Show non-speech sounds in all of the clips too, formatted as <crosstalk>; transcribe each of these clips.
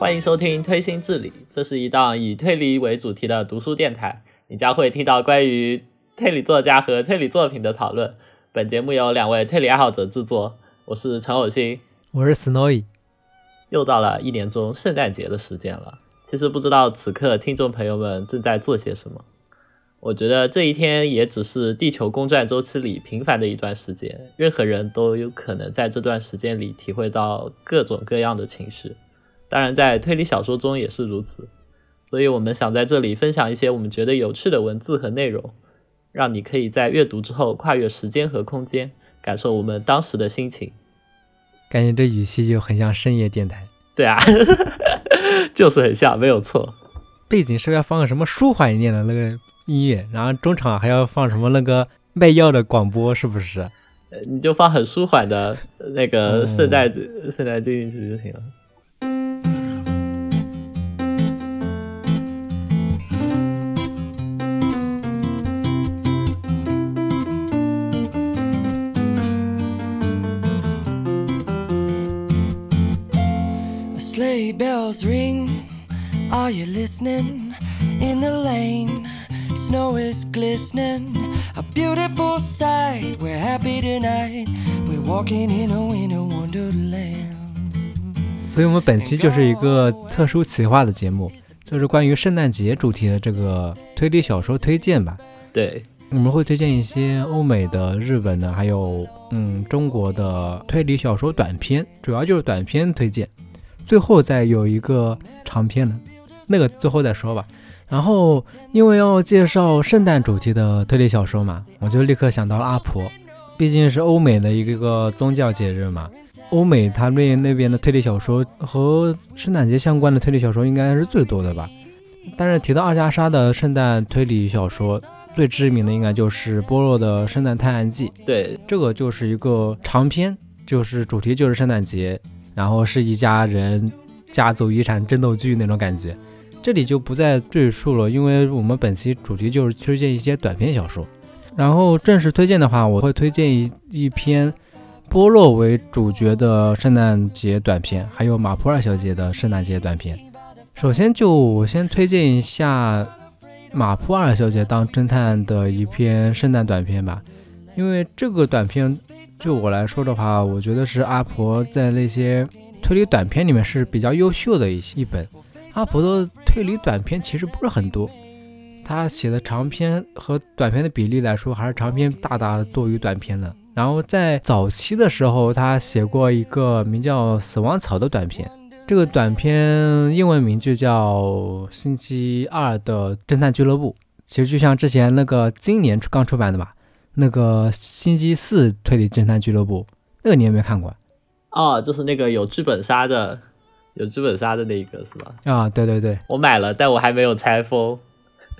欢迎收听《推心置理》，这是一档以推理为主题的读书电台。你将会听到关于推理作家和推理作品的讨论。本节目由两位推理爱好者制作，我是陈偶星。我是 Snowy，又到了一年中圣诞节的时间了。其实不知道此刻听众朋友们正在做些什么。我觉得这一天也只是地球公转周期里平凡的一段时间，任何人都有可能在这段时间里体会到各种各样的情绪。当然，在推理小说中也是如此。所以我们想在这里分享一些我们觉得有趣的文字和内容，让你可以在阅读之后跨越时间和空间，感受我们当时的心情。感觉这语气就很像深夜电台，对啊，<laughs> 就是很像，没有错。背景是不是要放个什么舒缓一点的那个音乐？然后中场还要放什么那个卖药的广播，是不是？呃你就放很舒缓的那个哦圣诞、圣诞进行曲就行了。Sleigh bells ring. Are you listening? In the lane, snow is glistening. A beautiful sight. We're happy tonight. We're walking in a winter wonderland. 所以我们本期就是一个特殊企划的节目，就是关于圣诞节主题的这个推理小说推荐吧。对，我们会推荐一些欧美的、日本的，还有嗯中国的推理小说短篇，主要就是短篇推荐。最后再有一个长篇的，那个最后再说吧。然后因为要介绍圣诞主题的推理小说嘛，我就立刻想到了阿婆，毕竟是欧美的一个宗教节日嘛。欧美他们那边的推理小说和圣诞节相关的推理小说应该是最多的吧。但是提到二加莎的圣诞推理小说，最知名的应该就是波洛的《圣诞探案记》，对，这个就是一个长篇，就是主题就是圣诞节，然后是一家人家族遗产争斗剧那种感觉。这里就不再赘述了，因为我们本期主题就是推荐一些短篇小说。然后正式推荐的话，我会推荐一一篇波洛为主角的圣诞节短片，还有马普尔小姐的圣诞节短片。首先就我先推荐一下马普尔小姐当侦探的一篇圣诞短片吧，因为这个短片就我来说的话，我觉得是阿婆在那些推理短片里面是比较优秀的一一本。阿婆的推理短片其实不是很多，她写的长篇和短篇的比例来说，还是长篇大大多于短篇的。然后在早期的时候，她写过一个名叫《死亡草》的短片，这个短片英文名就叫《星期二的侦探俱乐部》，其实就像之前那个今年刚出版的吧，那个《星期四推理侦探俱乐部》，那个你有没有看过哦，就是那个有剧本杀的，有剧本杀的那一个是吧？啊？对对对，我买了，但我还没有拆封。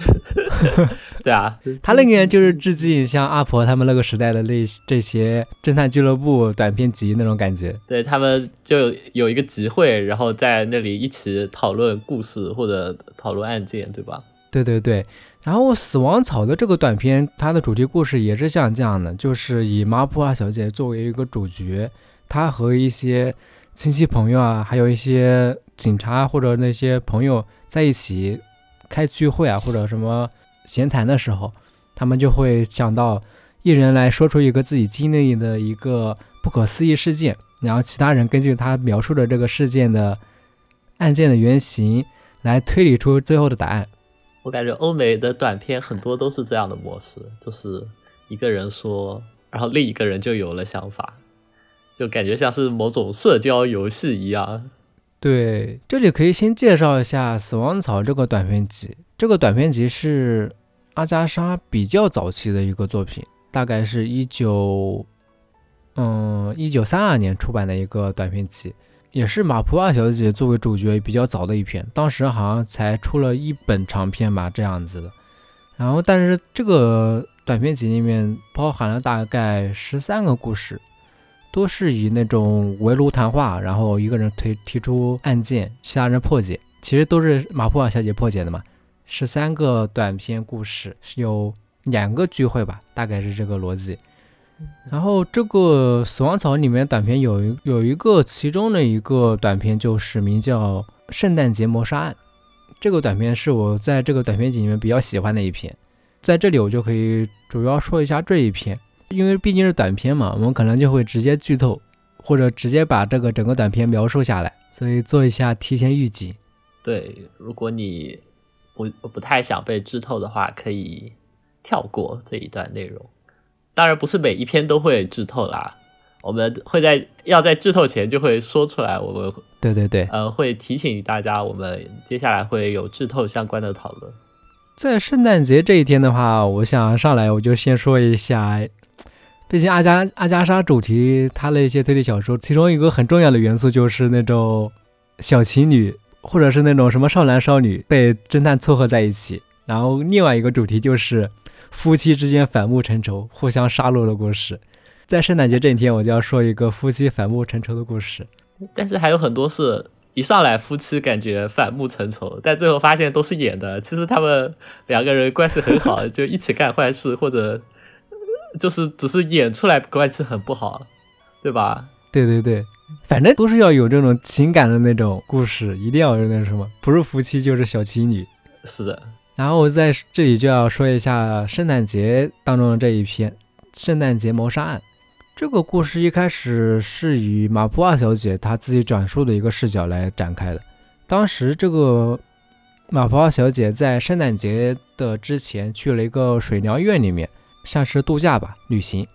<laughs> <laughs> 对啊，他那个就是致敬像阿婆他们那个时代的那这些侦探俱乐部短片集那种感觉。对他们就有有一个集会，然后在那里一起讨论故事或者讨论案件，对吧？对对对，然后《死亡草》的这个短片，它的主题故事也是像这样的，就是以马普尔小姐作为一个主角，她和一些亲戚朋友啊，还有一些警察或者那些朋友在一起开聚会啊，或者什么闲谈的时候，他们就会想到一人来说出一个自己经历的一个不可思议事件，然后其他人根据他描述的这个事件的案件的原型来推理出最后的答案。我感觉欧美的短片很多都是这样的模式，就是一个人说，然后另一个人就有了想法，就感觉像是某种社交游戏一样。对，这里可以先介绍一下《死亡草》这个短篇集。这个短篇集是阿加莎比较早期的一个作品，大概是一九，嗯，一九三二年出版的一个短篇集。也是马普瓦小姐作为主角比较早的一篇，当时好像才出了一本长篇吧，这样子的。然后，但是这个短篇集里面包含了大概十三个故事，都是以那种围炉谈话，然后一个人推提出案件，其他人破解，其实都是马普瓦小姐破解的嘛。十三个短篇故事是有两个聚会吧，大概是这个逻辑。然后这个死亡草里面短片有一有一个其中的一个短片就是名叫《圣诞节谋杀案》，这个短片是我在这个短片集里面比较喜欢的一篇，在这里我就可以主要说一下这一篇，因为毕竟是短片嘛，我们可能就会直接剧透，或者直接把这个整个短片描述下来，所以做一下提前预警。对，如果你不不太想被剧透的话，可以跳过这一段内容。当然不是每一篇都会剧透啦，我们会在要在剧透前就会说出来，我们对对对，呃会提醒大家，我们接下来会有剧透相关的讨论。在圣诞节这一天的话，我想上来我就先说一下，毕竟阿加阿加莎主题它的一些推理小说，其中一个很重要的元素就是那种小情侣或者是那种什么少男少女被侦探撮合在一起，然后另外一个主题就是夫妻之间反目成仇、互相杀戮的故事。在圣诞节这一天，我就要说一个夫妻反目成仇的故事。但是还有很多是一上来夫妻感觉反目成仇，但最后发现都是演的。其实他们两个人关系很好，就一起干坏事，或者就是只是演出来关系很不好，对吧？对对对，反正都是要有这种情感的那种故事，一定要有那什么，不是夫妻就是小情侣。是的，然后在这里就要说一下圣诞节当中的这一篇《圣诞节谋杀案》。这个故事一开始是以马普尔小姐她自己转述的一个视角来展开的。当时这个马普尔小姐在圣诞节的之前去了一个水疗院里面，像是度假吧，旅行。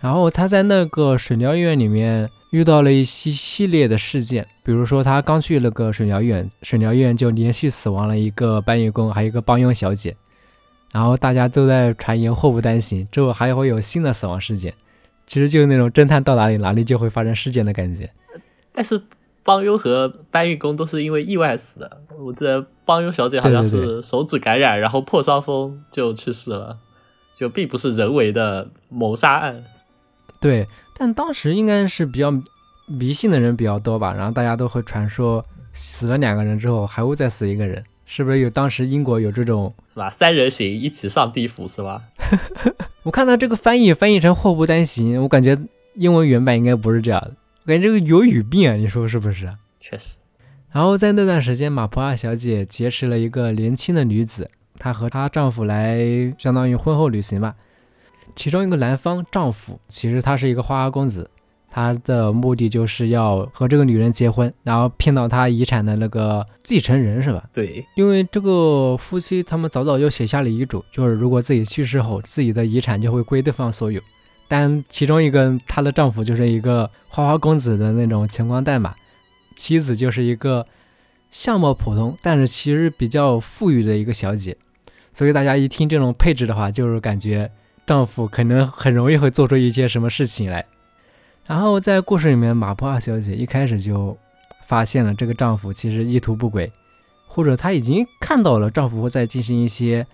然后他在那个水疗医院里面遇到了一系系列的事件，比如说他刚去那个水疗院，水疗院就连续死亡了一个搬运工，还有一个帮佣小姐。然后大家都在传言祸不单行，之后还会有新的死亡事件。其实就是那种侦探到哪里，哪里就会发生事件的感觉。但是帮佣和搬运工都是因为意外死的。我记得帮佣小姐好像是手指感染，然后破伤风就去世了，就并不是人为的谋杀案。对，但当时应该是比较迷信的人比较多吧，然后大家都会传说死了两个人之后还会再死一个人，是不是有？当时英国有这种，是吧？三人行一起上地府是吧？<laughs> 我看到这个翻译翻译成祸不单行，我感觉英文原版应该不是这样的，我感觉这个有语病啊，你说是不是？确实，然后在那段时间，马普尔小姐结识了一个年轻的女子，她和她丈夫来相当于婚后旅行吧。其中一个男方丈夫其实他是一个花花公子，他的目的就是要和这个女人结婚，然后骗到她遗产的那个继承人是吧？对，因为这个夫妻他们早早就写下了遗嘱，就是如果自己去世后，自己的遗产就会归对方所有。但其中一个她的丈夫就是一个花花公子的那种穷光蛋嘛，妻子就是一个相貌普通，但是其实比较富裕的一个小姐。所以大家一听这种配置的话，就是感觉丈夫可能很容易会做出一些什么事情来。然后在故事里面，马普尔小姐一开始就发现了这个丈夫其实意图不轨。或者她已经看到了丈夫在进行一些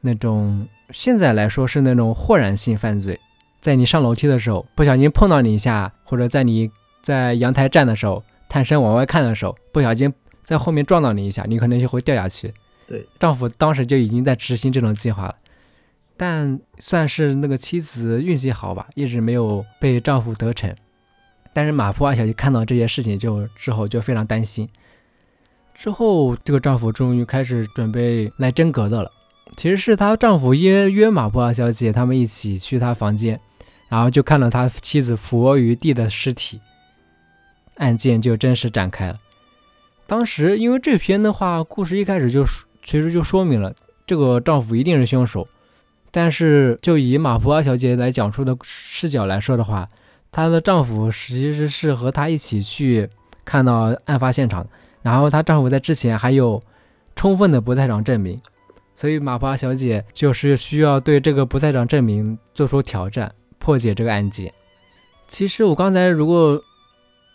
那种现在来说是那种豁然性犯罪，在你上楼梯的时候不小心碰到你一下，或者在你在阳台站的时候探身往外看的时候不小心在后面撞到你一下，你可能就会掉下去。对，丈夫当时就已经在执行这种计划了，但算是那个妻子运气好吧，一直没有被丈夫得逞。但是马普尔小姐看到这些事情就之后就非常担心。之后，这个丈夫终于开始准备来真格的了。其实是她丈夫约约马普尔小姐他们一起去她房间，然后就看到他妻子俯卧于地的尸体，案件就正式展开了。当时因为这篇的话，故事一开始就其实就说明了这个丈夫一定是凶手，但是就以马普瓦小姐来讲述的视角来说的话，她的丈夫其实是和她一起去看到案发现场。然后她丈夫在之前还有充分的不在场证明，所以马普瓦小姐就是需要对这个不在场证明做出挑战，破解这个案件。其实我刚才如果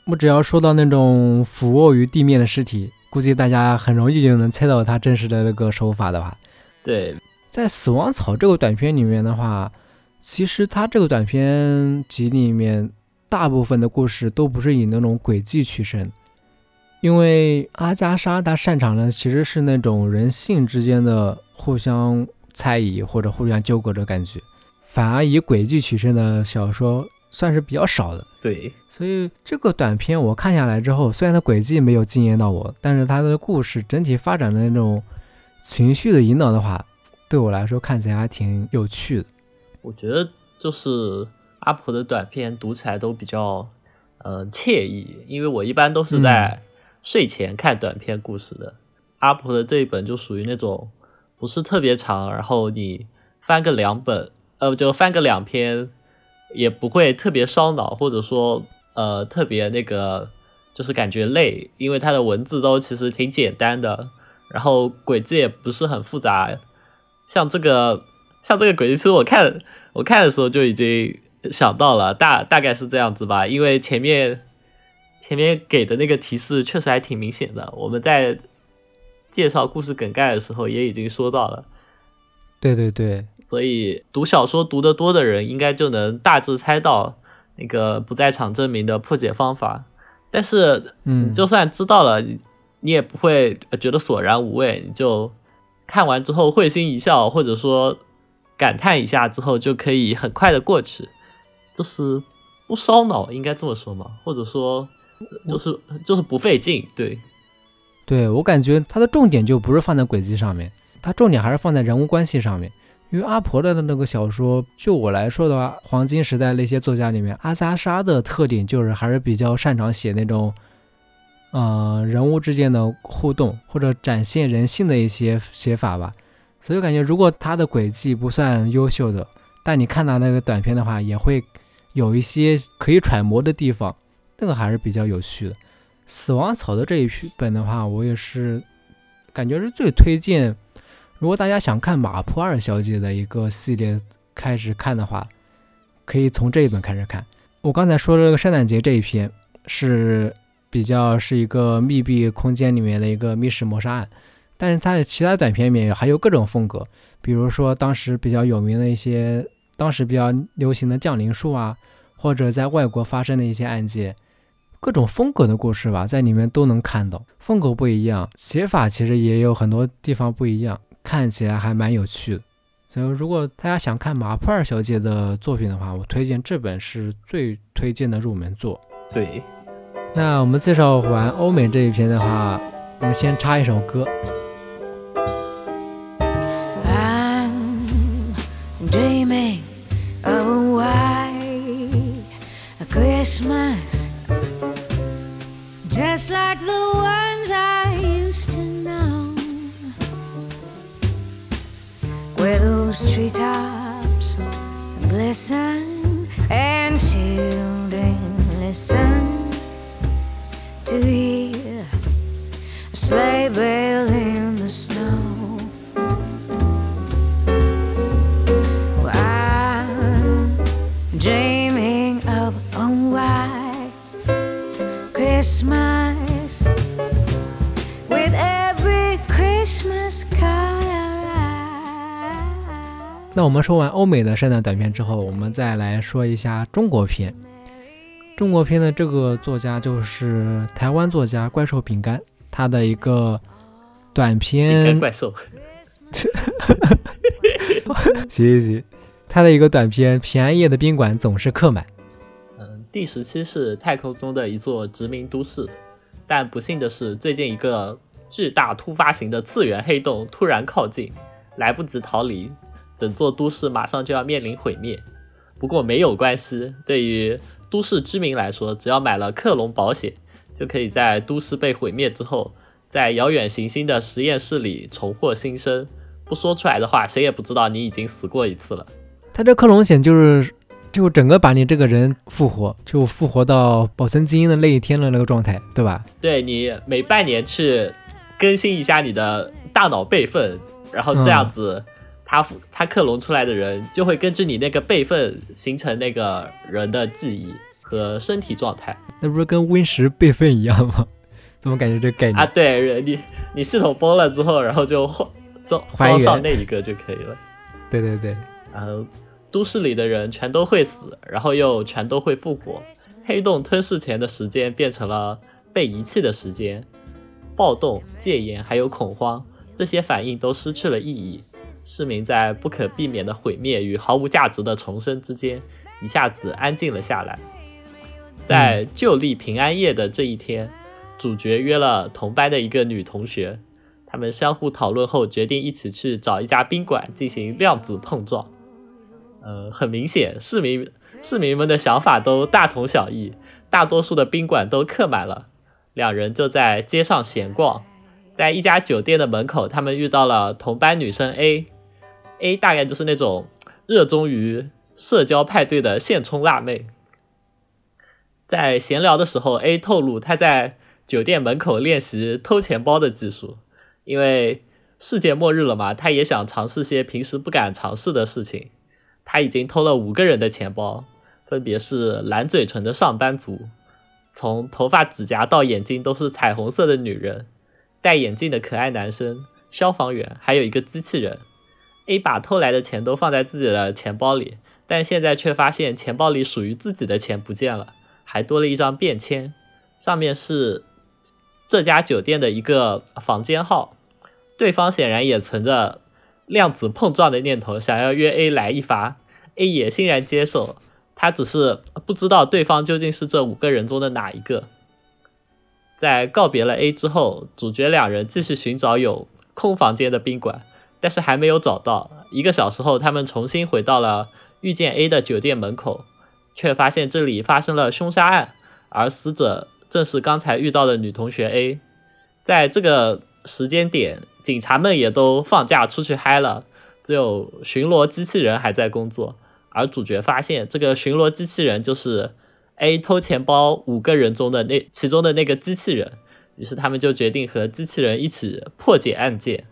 我只要说到那种俯卧于地面的尸体，估计大家很容易就能猜到他真实的那个手法的话，对，在《死亡草》这个短片里面的话，其实它这个短片集里面大部分的故事都不是以那种诡计取胜，因为阿加莎她擅长的其实是那种人性之间的互相猜疑或者互相纠葛的感觉，反而以诡计取胜的小说算是比较少的。对，所以这个短片我看下来之后，虽然它诡计没有惊艳到我，但是它的故事整体发展的那种情绪的引导的话，对我来说看起来还挺有趣的。我觉得就是阿婆的短片读起来都比较呃惬意，因为我一般都是在睡前看短篇故事的。阿婆的这一本就属于那种不是特别长，然后你翻个两本，呃，就翻个两篇，也不会特别烧脑，或者说呃特别那个就是感觉累，因为它的文字都其实挺简单的，然后轨迹也不是很复杂，像这个。像这个轨迹，其实我看我看的时候就已经想到了，大大概是这样子吧。因为前面前面给的那个提示确实还挺明显的，我们在介绍故事梗概的时候也已经说到了。对对对，所以读小说读得多的人，应该就能大致猜到那个不在场证明的破解方法。但是，嗯，就算知道了，你也不会觉得索然无味，你就看完之后会心一笑，或者说。感叹一下之后就可以很快的过去，就是不烧脑，应该这么说吗？或者说，就是就是不费劲。对，对我感觉它的重点就不是放在轨迹上面，它重点还是放在人物关系上面。因为阿婆的那个小说，就我来说的话，黄金时代那些作家里面，阿加莎的特点就是还是比较擅长写那种，呃，人物之间的互动或者展现人性的一些写法吧。所以我感觉，如果他的轨迹不算优秀的，但你看到那个短片的话，也会有一些可以揣摩的地方，那个还是比较有趣的。死亡草的这一本的话，我也是感觉是最推荐。如果大家想看马普二小姐的一个系列开始看的话，可以从这一本开始看。我刚才说的这个圣诞节这一篇是比较是一个密闭空间里面的一个密室谋杀案。但是他的其他短片里面还有各种风格，比如说当时比较有名的一些，当时比较流行的降临术啊，或者在外国发生的一些案件，各种风格的故事吧，在里面都能看到。风格不一样，写法其实也有很多地方不一样，看起来还蛮有趣的。所以如果大家想看马普尔小姐的作品的话，我推荐这本是最推荐的入门作。对，那我们介绍完欧美这一篇的话，我们先插一首歌。dreaming oh i a Christmas, just like the ones I used to know, where those treetops glisten and children listen to hear sleigh bells in the snow. dreaming of a white Christmas with every Christmas card. 那我们说完欧美的圣诞短片之后，我们再来说一下中国片。中国片的这个作家就是台湾作家怪兽饼干，他的一个短篇。怪兽。<laughs> 行行行。他的一个短篇《平安夜的宾馆总是客满》。嗯，第十期是太空中的一座殖民都市，但不幸的是，最近一个巨大突发型的次元黑洞突然靠近，来不及逃离，整座都市马上就要面临毁灭。不过没有关系，对于都市居民来说，只要买了克隆保险，就可以在都市被毁灭之后，在遥远行星的实验室里重获新生。不说出来的话，谁也不知道你已经死过一次了。他这克隆险就是，就整个把你这个人复活，就复活到保存基因的那一天的那个状态，对吧？对你每半年去更新一下你的大脑备份，然后这样子，他他克隆出来的人就会根据你那个备份形成那个人的记忆。和身体状态那不是跟 Win 十备份一样吗？<laughs> 怎么感觉这概念？啊。对你你系统崩了之后，然后就换装装上那一个就可以了。对对对，然后都市里的人全都会死，然后又全都会复活。黑洞吞噬前的时间变成了被遗弃的时间，暴动、戒严还有恐慌，这些反应都失去了意义。市民在不可避免的毁灭与毫无价值的重生之间，一下子安静了下来。在旧历平安夜的这一天，主角约了同班的一个女同学，他们相互讨论后决定一起去找一家宾馆进行量子碰撞。呃，很明显，市民市民们的想法都大同小异，大多数的宾馆都客满了。两人就在街上闲逛，在一家酒店的门口，他们遇到了同班女生 A。A 大概就是那种热衷于社交派对的现充辣妹。在闲聊的时候，A 透露他在酒店门口练习偷钱包的技术，因为世界末日了嘛，他也想尝试些平时不敢尝试的事情。他已经偷了五个人的钱包，分别是蓝嘴唇的上班族，从头发、指甲到眼睛都是彩虹色的女人，戴眼镜的可爱男生，消防员，还有一个机器人。A 把偷来的钱都放在自己的钱包里，但现在却发现钱包里属于自己的钱不见了，还多了一张便签，上面是这家酒店的一个房间号。对方显然也存着量子碰撞的念头，想要约 A 来一发。A 也欣然接受，他只是不知道对方究竟是这五个人中的哪一个。在告别了 A 之后，主角两人继续寻找有空房间的宾馆，但是还没有找到。一个小时后，他们重新回到了遇见 A 的酒店门口，却发现这里发生了凶杀案，而死者正是刚才遇到的女同学 A。在这个时间点，警察们也都放假出去嗨了，只有巡逻机器人还在工作。而主角发现，这个巡逻机器人就是 A 偷钱包五个人中的那其中的那个机器人，于是他们就决定和机器人一起破解案件。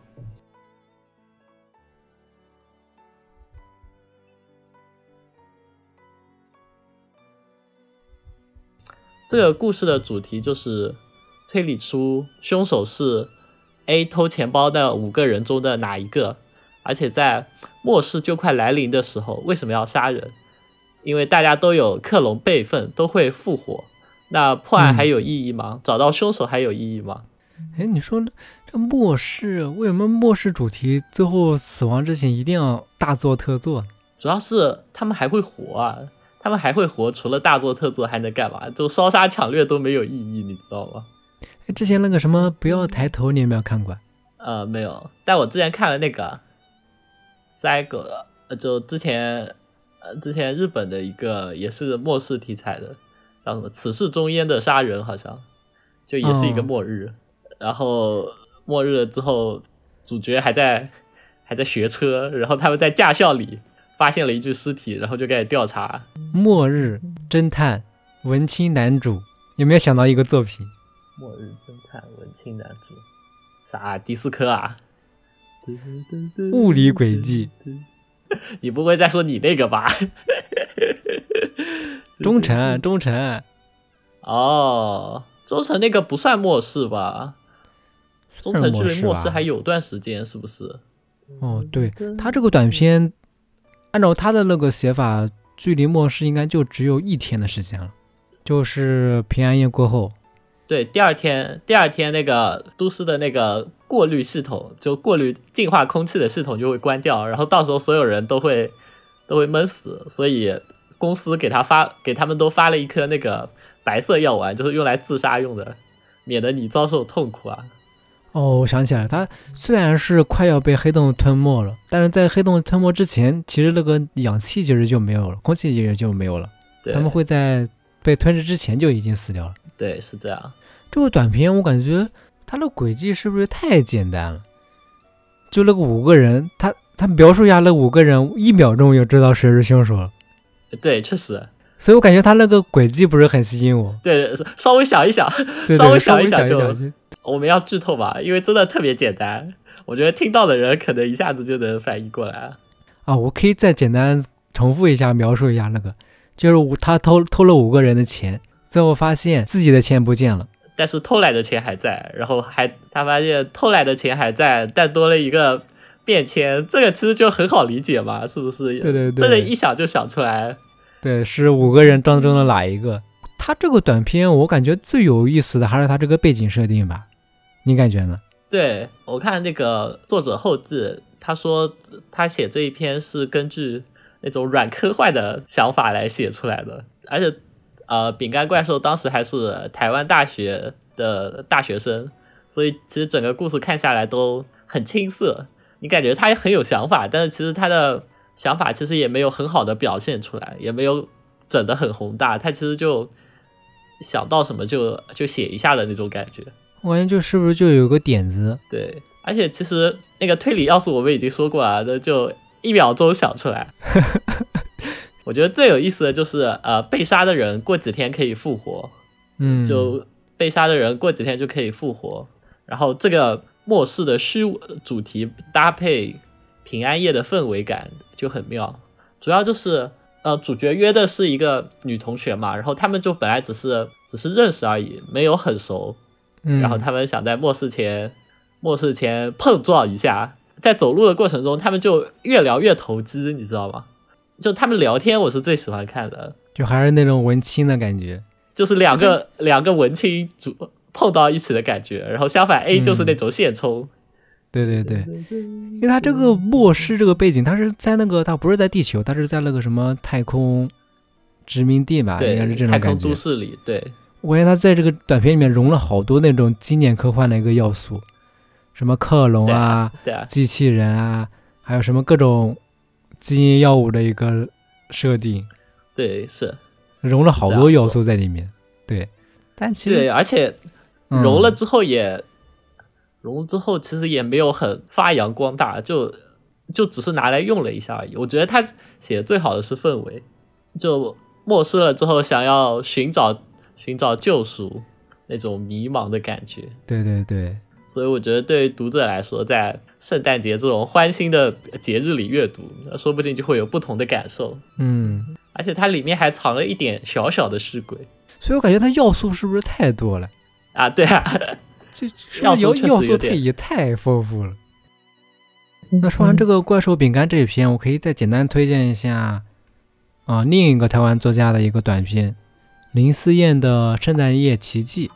这个故事的主题就是推理出凶手是 A 偷钱包的五个人中的哪一个，而且在末世就快来临的时候，为什么要杀人？因为大家都有克隆备份，都会复活。那破案还有意义吗？找到凶手还有意义吗？哎，你说这末世为什么末世主题最后死亡之前一定要大做特做？主要是他们还会活啊，他们还会活，除了大做特做还能干嘛？就烧杀抢掠都没有意义，你知道吗？哎，之前那个什么不要抬头，你有没有看过？呃，没有，但我之前看了那个赛狗的，呃，就之前呃之前日本的一个也是末世题材的，叫什么“此事中焉”的杀人，好像就也是一个哦末日。然后末日了之后，主角还在还在学车，然后他们在驾校里发现了一具尸体，然后就开始调查。末日侦探文青男主有没有想到一个作品？末日侦探文青男主，啥迪斯科啊？物理轨迹，你不会再说你那个吧？忠诚 <laughs> 忠诚，哦，忠诚那个不算末世吧？忠诚距离末世还有段时间，是不是？哦，对他这个短片，按照他的那个写法，距离末世应该就只有一天的时间了，就是平安夜过后。对，第二天，第二天那个都市的那个过滤系统，就过滤净化空气的系统就会关掉，然后到时候所有人都会都会闷死，所以公司给他发给他们都发了一颗那个白色药丸，就是用来自杀用的，免得你遭受痛苦啊。哦，我想起来了，他虽然是快要被黑洞吞没了，但是在黑洞吞没之前，其实那个氧气其实就没有了，空气其实就没有了，他们会在被吞噬之前就已经死掉了。对是这样。这个短片我感觉它的轨迹是不是太简单了？就那个五个人，他他描述一下那五个人，一秒钟就知道谁是凶手了，对，确实，所以我感觉他那个轨迹不是很吸引我。对，稍微想一想，对对稍微想一想就我们要剧透吧，因为真的特别简单，我觉得听到的人可能一下子就能反应过来。啊，我可以再简单重复一下描述一下那个，就是五他偷偷了五个人的钱，最后发现自己的钱不见了。但是偷来的钱还在，然后还他发现偷来的钱还在，但多了一个便签，这个其实就很好理解嘛，是不是？对对对这个一想就想出来。对，是五个人当中的哪一个？他这个短片我感觉最有意思的还是他这个背景设定吧，你感觉呢？对我看那个作者后记，他说他写这一篇是根据那种软科幻的想法来写出来的，而且呃，饼干怪兽当时还是台湾大学的大学生，所以其实整个故事看下来都很青涩。你感觉他也很有想法，但是其实他的想法其实也没有很好的表现出来，也没有整得很宏大。他其实就想到什么就就写一下的那种感觉。我感觉就是不是就有个点子？对，而且其实那个推理要素我们已经说过了，那就一秒钟想出来。<laughs> 我觉得最有意思的就是，呃，被杀的人过几天可以复活，嗯，就被杀的人过几天就可以复活。然后这个末世的虚主题搭配平安夜的氛围感就很妙。主要就是，呃，主角约的是一个女同学嘛，然后他们就本来只是只是认识而已，没有很熟。嗯，然后他们想在末世前，末世前碰撞一下，在走路的过程中，他们就越聊越投机，你知道吗？就他们聊天，我是最喜欢看的，就还是那种文青的感觉。就是两个两个文青主碰到一起的感觉，然后相反 A 就是那种现充，对对对，因为他这个末世这个背景，他是在那个他不是在地球，他是在那个什么太空殖民地吧，应该是，这种感觉太空都。市里，对我感觉他在这个短片里面融了好多那种经典科幻的一个要素，什么克隆对啊、对啊，机器人啊，还有什么各种基因药物的一个设定，对是，融了好多要素在里面。对，但其对，实而且嗯融了之后也、融了之后，其实也没有很发扬光大，就就只是拿来用了一下而已。我觉得他写的最好的是氛围，就末世了之后想要寻找寻找救赎那种迷茫的感觉。对对对，所以我觉得对于读者来说，在圣诞节这种欢欣的节日里阅读，说不定就会有不同的感受。嗯，而且它里面还藏了一点小小的尸鬼所以我感觉它要素是不是太多了？啊，对啊，<laughs> 这是要要素要素太也太丰富了？那说完这个怪兽饼干这一篇，我可以再简单推荐一下啊、另一个台湾作家的一个短片，林思燕的《圣诞夜奇迹》。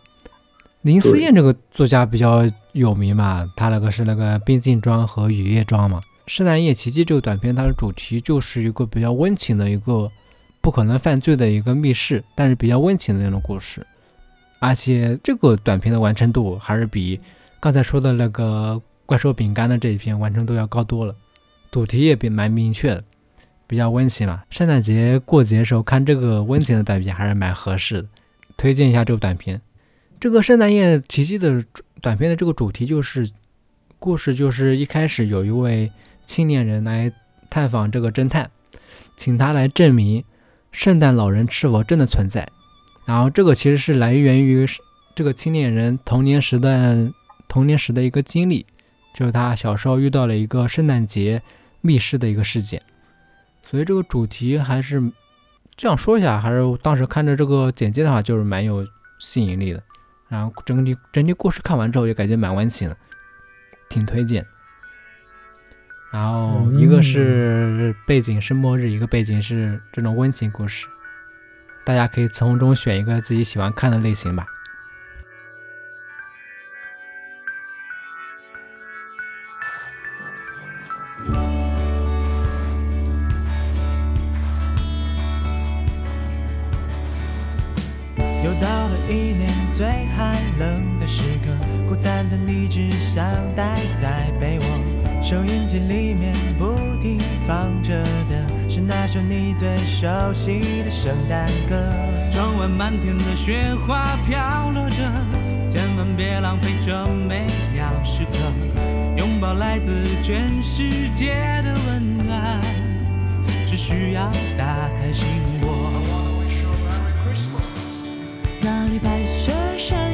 林思燕这个作家比较有名嘛，她那个是那个《冰镜庄》和《雨夜庄》嘛。《圣诞夜奇迹》这个短片，它的主题就是一个比较温情的一个不可能犯罪的一个密室，但是比较温情的那种故事。而且这个短片的完成度还是比刚才说的那个怪兽饼干的这一篇完成度要高多了，主题也比蛮明确的，比较温情嘛。圣诞节过节的时候看这个温情的短片还是蛮合适的，推荐一下这部短片。这个圣诞夜奇迹的短片的这个主题就是，故事就是一开始有一位青年人来探访这个侦探，请他来证明圣诞老人是否真的存在。然后这个其实是来源于这个青年人童年时的童年时的一个经历，就是他小时候遇到了一个圣诞节密室的一个事件，所以这个主题还是这样说一下，还是当时看着这个简介的话，就是蛮有吸引力的。然后整体整体故事看完之后也感觉蛮温情的，挺推荐。然后一个是背景是末日，一个背景是这种温情故事，大家可以从中选一个自己喜欢看的类型吧。最寒冷的时刻，孤单的你只想待在被窝。收音机里面不停放着的是那首你最熟悉的圣诞歌。窗外漫天的雪花飘落着，千万别浪费这美妙时刻，拥抱来自全世界的温暖，只需要打开心窝。那里白雪山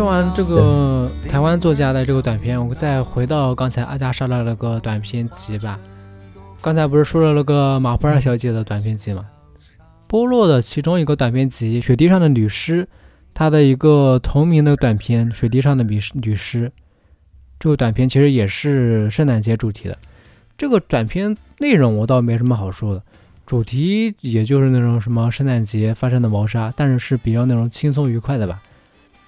说完这个台湾作家的这个短片，我再回到刚才阿加莎的那个短篇集吧。刚才不是说了那个马普尔小姐的短篇集吗？波洛的其中一个短篇集《雪地上的女尸》，他的一个同名的短片《雪地上的女尸女尸》，这个短片其实也是圣诞节主题的。这个短片内容我倒没什么好说的，主题也就是那种什么圣诞节发生的谋杀，但是是比较那种轻松愉快的吧。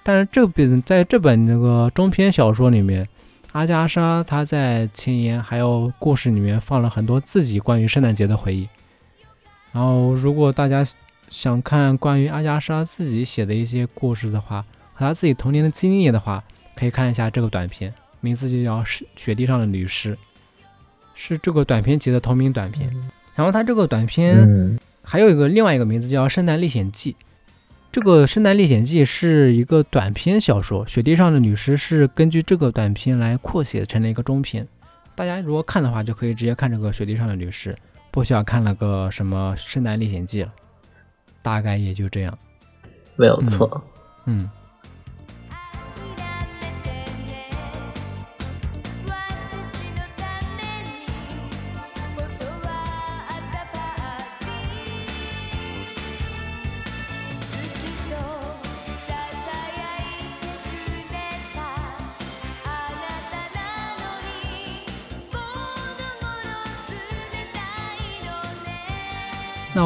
但是这本在这本那个中篇小说里面，阿加莎她在前言还有故事里面放了很多自己关于圣诞节的回忆。然后，如果大家想看关于阿加莎自己写的一些故事的话，和她自己童年的经历的话，可以看一下这个短片，名字就叫《雪雪地上的女尸》，是这个短篇集的同名短片。然后它这个短片嗯还有一个另外一个名字叫《圣诞历险记》。这个《圣诞历险记》是一个短篇小说，《雪地上的女尸》是根据这个短篇来扩写成了一个中篇。大家如果看的话，就可以直接看这个《雪地上的女尸》，不需要看那个什么《圣诞历险记》了。大概也就这样。没有错。嗯，那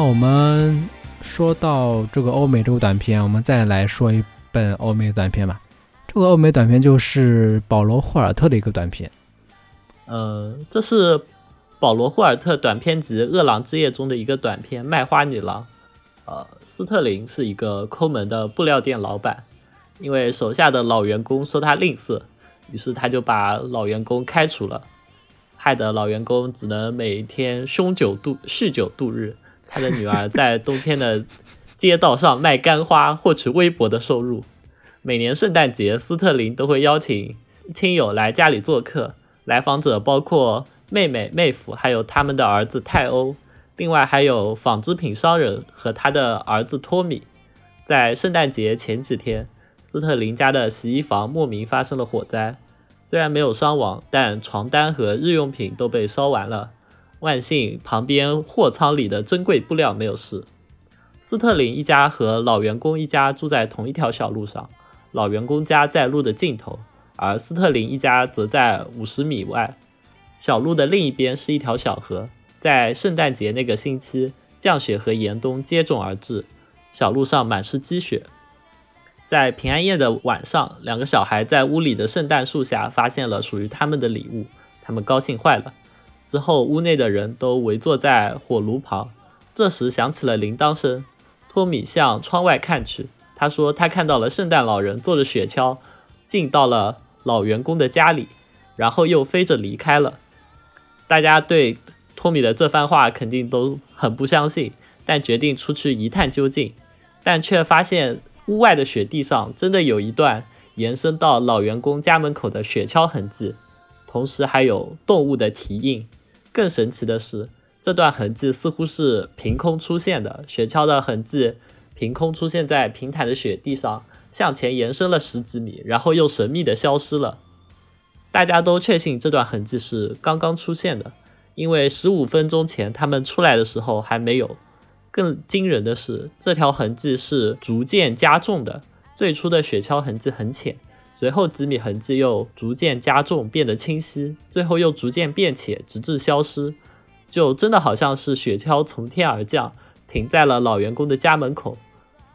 我们说到这个欧美这个短片，我们再来说一本欧美短片吧。这个欧美短片就是保罗·霍尔特的一个短片。呃，这是保罗·霍尔特短片集《饿狼之夜》中的一个短片《卖花女郎》。呃，斯特林是一个抠门的布料店老板，因为手下的老员工说他吝啬，于是他就把老员工开除了，害得老员工只能每天酗酒度酗酒度日。他的女儿在冬天的街道上卖干花，获取微薄的收入。每年圣诞节，斯特林都会邀请亲友来家里做客，来访者包括妹妹、妹夫，还有他们的儿子泰欧，另外还有纺织品商人和他的儿子托米。在圣诞节前几天，斯特林家的洗衣房莫名发生了火灾，虽然没有伤亡，但床单和日用品都被烧完了。万幸，旁边货仓里的珍贵布料没有事。斯特林一家和老员工一家住在同一条小路上，老员工家在路的尽头，而斯特林一家则在五十米外。小路的另一边是一条小河。在圣诞节那个星期，降雪和严冬接踵而至，小路上满是积雪。在平安夜的晚上，两个小孩在屋里的圣诞树下发现了属于他们的礼物，他们高兴坏了。之后，屋内的人都围坐在火炉旁。这时响起了铃铛声，托米向窗外看去，他说他看到了圣诞老人坐着雪橇进到了老员工的家里，然后又飞着离开了。大家对托米的这番话肯定都很不相信，但决定出去一探究竟。但却发现屋外的雪地上真的有一段延伸到老员工家门口的雪橇痕迹，同时还有动物的蹄印。更神奇的是，这段痕迹似乎是凭空出现的，雪橇的痕迹凭空出现在平坦的雪地上，向前延伸了十几米，然后又神秘的消失了。大家都确信这段痕迹是刚刚出现的，因为十五分钟前他们出来的时候还没有。更惊人的是，这条痕迹是逐渐加重的。最初的雪橇痕迹很浅，随后几米痕迹又逐渐加重，变得清晰，最后又逐渐变浅，直至消失。就真的好像是雪橇从天而降，停在了老员工的家门口，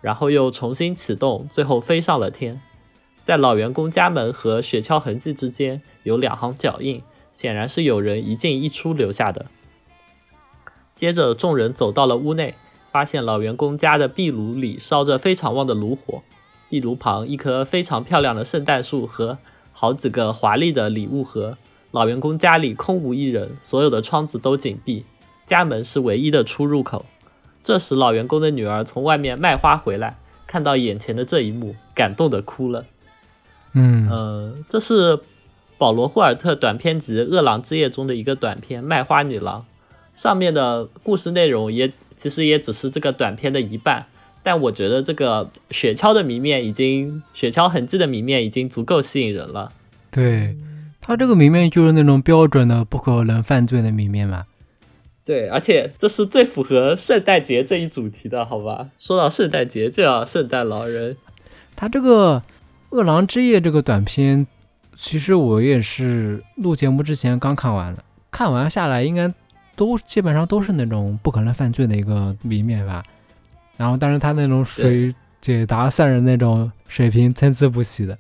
然后又重新启动，最后飞上了天。在老员工家门和雪橇痕迹之间有两行脚印，显然是有人一进一出留下的。接着，众人走到了屋内，发现老员工家的壁炉里烧着非常旺的炉火，壁炉旁一棵非常漂亮的圣诞树和好几个华丽的礼物盒。老员工家里空无一人，所有的窗子都紧闭，家门是唯一的出入口。这时，老员工的女儿从外面卖花回来，看到眼前的这一幕，感动的哭了。嗯呃，这是保罗·霍尔特短篇集《饿狼之夜》中的一个短片《卖花女郎》。上面的故事内容也其实也只是这个短片的一半，但我觉得这个雪橇的谜面已经，雪橇痕迹的谜面已经足够吸引人了。对，它这个谜面就是那种标准的不可能犯罪的谜面嘛。对，而且这是最符合圣诞节这一主题的，好吧？说到圣诞节就要圣诞老人，他这个《饿狼之夜》这个短片，其实我也是录节目之前刚看完的，看完下来应该都基本上都是那种不可能犯罪的一个谜面吧。然后，但是他那种水解答算是那种水平参差不齐的，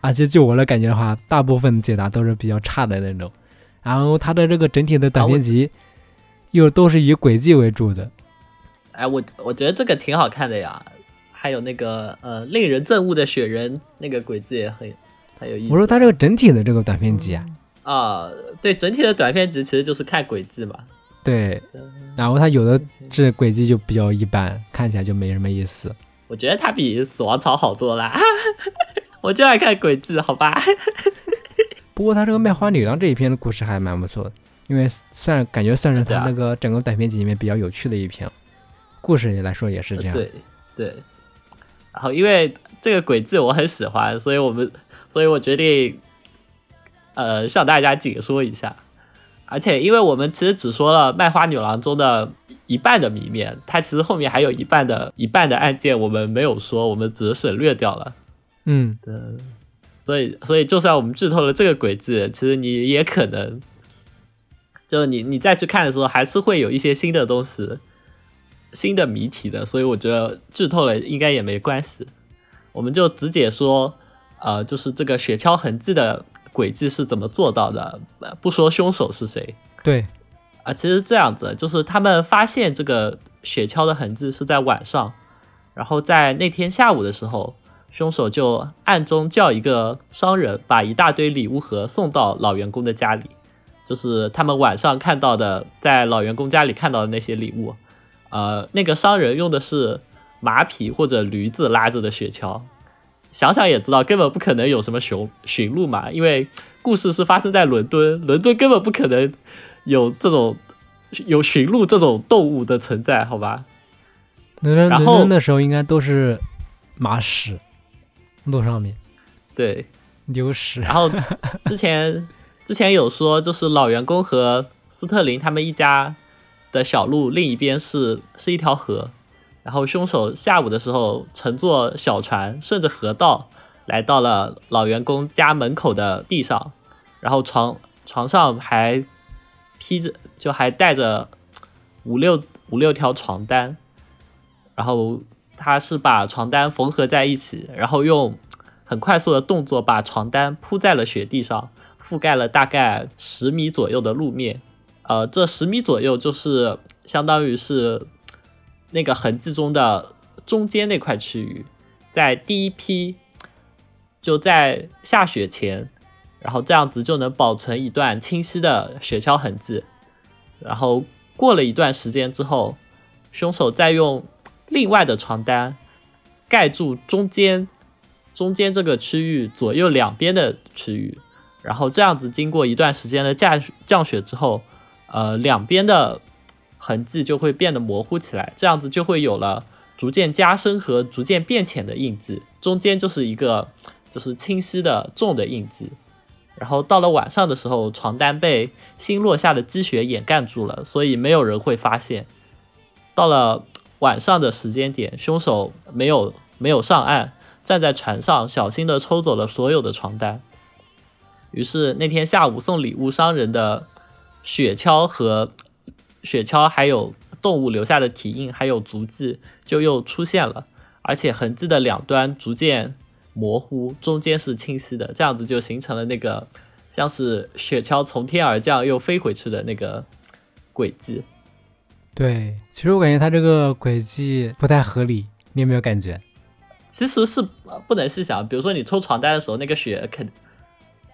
而且就我的感觉的话，大部分解答都是比较差的那种。然后他的这个整体的短篇集又都是以轨迹为主的，哎，我我觉得这个挺好看的呀。还有那个呃，令人憎恶的雪人，那个轨迹也很很有意思。我说他这个整体的这个短篇集啊，啊，对，整体的短片集其实就是看轨迹嘛。对，然后他有的这轨迹就比较一般，看起来就没什么意思。我觉得他比死亡草好多啦，<laughs> 我就爱看轨迹，好吧？<laughs> 不过他这个卖花女郎这一篇的故事还蛮不错的，因为算感觉算是他那个整个短篇集里面比较有趣的一篇，故事来说也是这样。对对。然后因为这个轨迹我很喜欢，所以我们所以我决定呃向大家解说一下。而且因为我们其实只说了卖花女郎中的一半的谜面，它其实后面还有一半的一半的案件我们没有说，我们只是省略掉了。嗯，对所以，所以就算我们剧透了这个轨迹，其实你也可能，就是你你再去看的时候，还是会有一些新的东西、新的谜题的。所以我觉得剧透了应该也没关系，我们就只解说，呃，就是这个雪橇痕迹的轨迹是怎么做到的，呃不说凶手是谁。对，啊，其实这样子，就是他们发现这个雪橇的痕迹是在晚上，然后在那天下午的时候，凶手就暗中叫一个商人把一大堆礼物盒送到老员工的家里，就是他们晚上看到的，在老员工家里看到的那些礼物。呃，那个商人用的是马匹或者驴子拉着的雪橇，想想也知道根本不可能有什么熊驯鹿嘛，因为故事是发生在伦敦，伦敦根本不可能有这种有驯鹿这种动物的存在，好吧？伦敦的时候应该都是马屎，路上面对，牛屎。然后 <laughs> 之前之前有说，就是老员工和斯特林他们一家的小路另一边是是一条河，然后凶手下午的时候乘坐小船顺着河道来到了老员工家门口的地上，然后床床上还披着就还带着五六五六条床单，然后他是把床单缝合在一起，然后用很快速的动作把床单铺在了雪地上，覆盖了大概十米左右的路面。呃，这十米左右就是相当于是那个痕迹中的中间那块区域，在第一批就在下雪前，然后这样子就能保存一段清晰的雪橇痕迹。然后过了一段时间之后，凶手再用另外的床单盖住中间中间这个区域左右两边的区域，然后这样子经过一段时间的降降雪之后，呃，两边的痕迹就会变得模糊起来，这样子就会有了逐渐加深和逐渐变浅的印记，中间就是一个就是清晰的重的印记。然后到了晚上的时候，床单被新落下的积雪掩盖住了，所以没有人会发现。到了晚上的时间点，凶手没有没有上岸，站在船上，小心地抽走了所有的床单。于是那天下午送礼物商人的雪橇和雪橇还有动物留下的蹄印还有足迹就又出现了，而且痕迹的两端逐渐模糊，中间是清晰的，这样子就形成了那个像是雪橇从天而降又飞回去的那个轨迹。对，其实我感觉它这个轨迹不太合理，你有没有感觉？其实是呃不能细想，比如说你抽床单的时候，那个雪肯，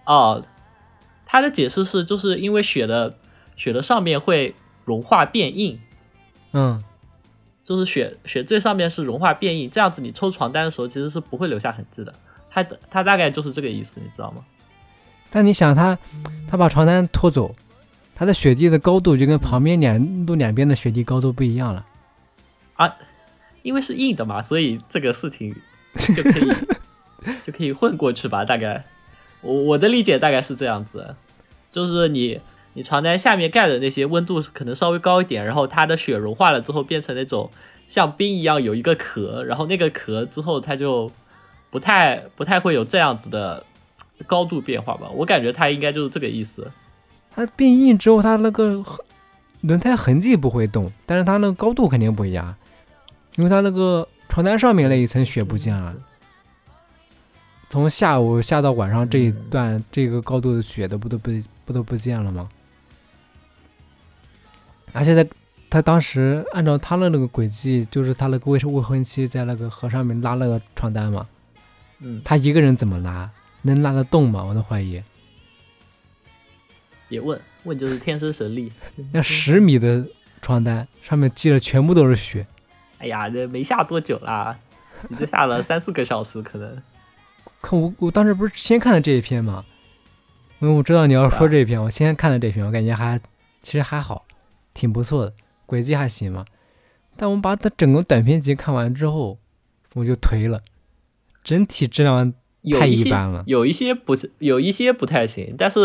哦，他的解释是就是因为雪的雪的上面会融化变硬，嗯，就是雪雪最上面是融化变硬，这样子你抽床单的时候其实是不会留下痕迹的。它的它大概就是这个意思，你知道吗？但你想他，他把床单拖走，他的雪地的高度就跟旁边两路两边的雪地高度不一样了啊。因为是硬的嘛，所以这个事情就可以 <laughs> 就可以混过去吧。大概我我的理解大概是这样子，就是你你床单下面盖的那些温度可能稍微高一点，然后它的雪融化了之后变成那种像冰一样有一个壳，然后那个壳之后它就不太不太会有这样子的高度变化吧。我感觉它应该就是这个意思。它变硬之后，它那个轮胎痕迹不会动，但是它那个高度肯定不一样，因为它那个床单上面那一层雪不见了，从下午下到晚上这一段这个高度的雪都不都不不都不见了吗？而且在他当时按照他的那个轨迹，就是他那个未未婚妻在那个河上面拉那个床单嘛，嗯，他一个人怎么拉？能拉得动吗？我都怀疑。别问问就是天生神力。那十米的床单上面积了全部都是雪，哎呀，这没下多久啦，你这下了三四个小时可能。看我我当时不是先看了这一篇嘛，因为我知道你要说这一篇，我先看了这篇，我感觉还其实还好，挺不错的，轨迹还行嘛。但我们把它整个短篇集看完之后，我就颓了，整体质量太有一般了。有一些不是，有一些不太行，但是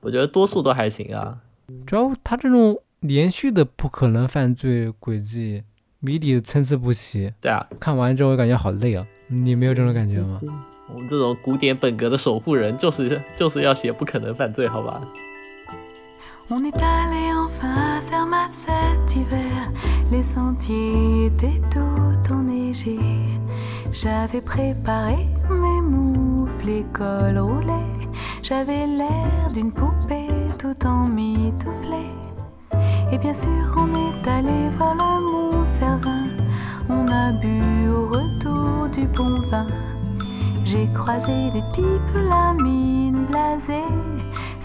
我觉得多数都还行啊。主要它这种连续的不可能犯罪轨迹，谜底参差不齐，对啊，看完之后感觉好累啊！你没有这种感觉吗？我们这种古典本格的守护人，就是就是要写不可能犯罪，好吧？On est allé enfin à Zermatt cet hiver. Les sentiers étaient tout enneigés. J'avais préparé mes moufles, l'école roulait. J'avais l'air d'une poupée tout emmitouflée. Et bien sûr, on est allé voir le Mont Cervin. On a bu au retour du bon vin. J'ai croisé des pipes, la mine blasée.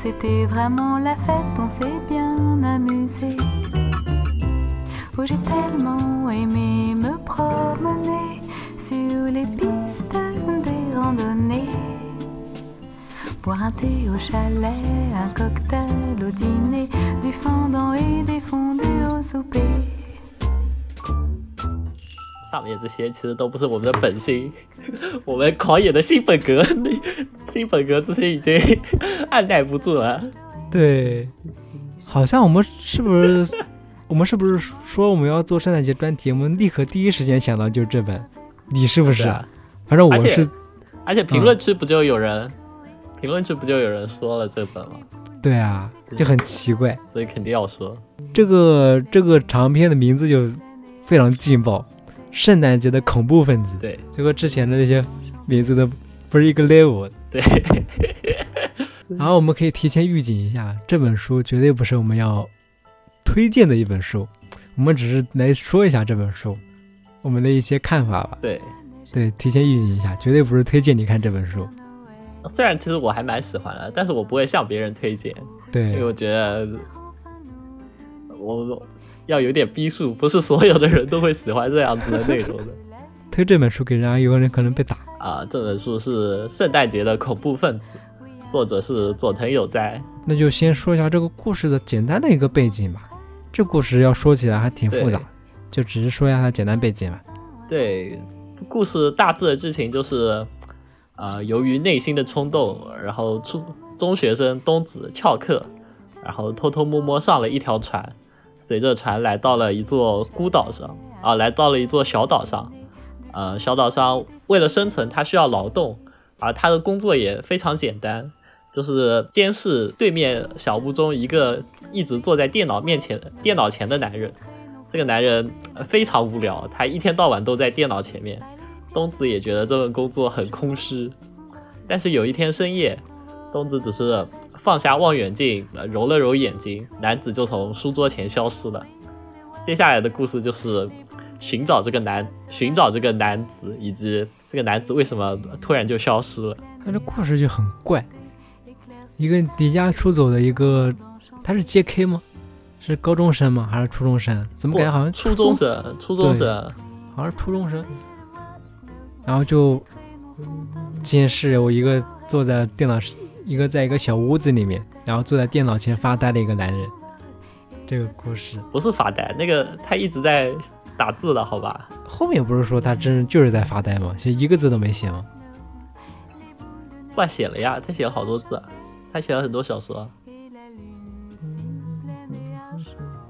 C'était vraiment la fête, on s'est bien amusé. Oh, j'ai tellement aimé me promener sur les pistes des randonnées. Boire un thé au chalet, un cocktail au dîner, du fondant et des fondus au souper. 上面这些其实都不是我们的本心，<laughs> 我们狂野的新本格，<laughs> 新本格这些已经按耐不住了。对，好像我们是不是我们是不是说我们要做圣诞节专题？我们立刻第一时间想到就是这本，你是不是？啊反正我是而且评论区不就有人，评论区不就有人说了这本吗？对啊，就很奇怪。所以肯定要说。这个这个长篇的名字就非常劲爆，圣诞节的恐怖分子，对就和之前的那些名字都不是一个 level。对，<laughs> 然后我们可以提前预警一下，这本书绝对不是我们要推荐的一本书，我们只是来说一下这本书我们的一些看法吧。对，对，提前预警一下，绝对不是推荐你看这本书。虽然其实我还蛮喜欢的，但是我不会向别人推荐，因为对，我觉得我要有点逼数，不是所有的人都会喜欢这样子的内容的。<laughs> 推这本书给人，有个人可能被打。啊，这本书是圣诞节的恐怖分子，作者是佐藤有哉。那就先说一下这个故事的简单的一个背景吧。这故事要说起来还挺复杂对，就只是说一下它简单背景吧。对，故事大致的剧情就是，呃，由于内心的冲动，然后初中学生东子翘课，然后偷偷摸摸上了一条船，随着船来到了一座孤岛上，啊，来到了一座小岛上，呃，小岛上为了生存，他需要劳动，而他的工作也非常简单，就是监视对面小屋中一个一直坐在电脑面前电脑前的男人。这个男人非常无聊，他一天到晚都在电脑前面。东子也觉得这份工作很空虚，但是有一天深夜，东子只是放下望远镜，呃揉了揉眼睛，男子就从书桌前消失了。接下来的故事就是寻找这个男，寻找这个男子，以及这个男子为什么突然就消失了。他这故事就很怪，一个离家出走的一个，他是 J.K. 吗？是高中生吗？还是初中生？怎么感觉好像初中生，初中生，好像是初中生，然后就监视我一个坐在电脑，一个在一个小屋子里面，然后坐在电脑前发呆的一个男人。这个故事，不是发呆，那个他一直在打字的好吧？后面不是说他真就是在发呆吗？其实一个字都没写吗？不然写了呀，他写了好多字，他写了很多小说。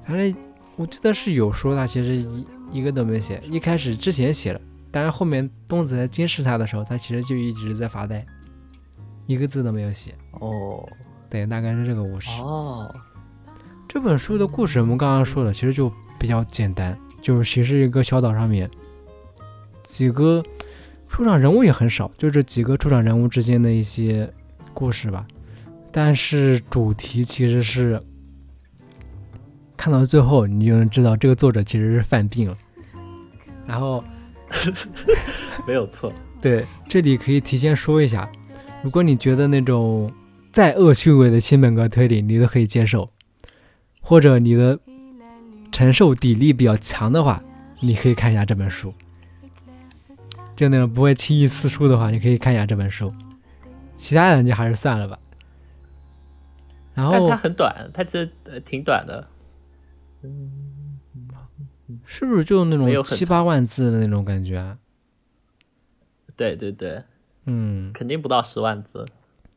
反正我记得是有说他其实一一个都没写，一开始之前写了，但是后面东子在监视他的时候，他其实就一直在发呆，一个字都没有写。哦对，大概是这个故事。哦，这本书的故事我们刚刚说的，其实就比较简单，就是其实一个小岛上面几个出场人物也很少，就这几个出场人物之间的一些故事吧。但是主题其实是看到最后，你就能知道这个作者其实是犯病了。然后 <laughs> 没有错。对，这里可以提前说一下，如果你觉得那种再恶趣味的新本格推理你都可以接受，或者你的承受底力比较强的话，你可以看一下这本书。就那种不会轻易撕书的话，你可以看一下这本书。其他的你就还是算了吧。然后但它很短，它其实呃挺短的。是不是就那种七八万字的那种感觉啊？对对对，嗯，肯定不到十万字。